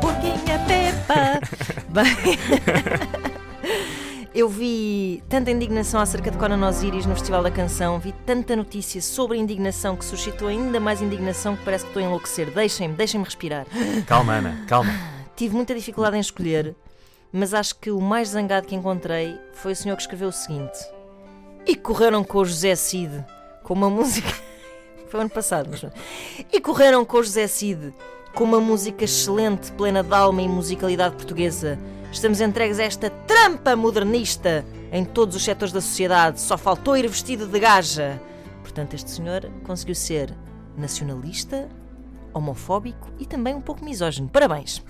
Porquinha Pepa. Bem. Eu vi tanta indignação acerca de Conan Osiris no Festival da Canção, vi tanta notícia sobre a indignação que suscitou ainda mais indignação que parece que estou a enlouquecer. Deixem-me, deixem-me respirar. Calma, Ana, calma. Tive muita dificuldade em escolher, mas acho que o mais zangado que encontrei foi o senhor que escreveu o seguinte: E correram com o José Cid com uma música. Foi ano passado, mas. E correram com o José Cid com uma música excelente, plena de alma e musicalidade portuguesa. Estamos entregues a esta trampa modernista em todos os setores da sociedade. Só faltou ir vestido de gaja. Portanto, este senhor conseguiu ser nacionalista, homofóbico e também um pouco misógino. Parabéns!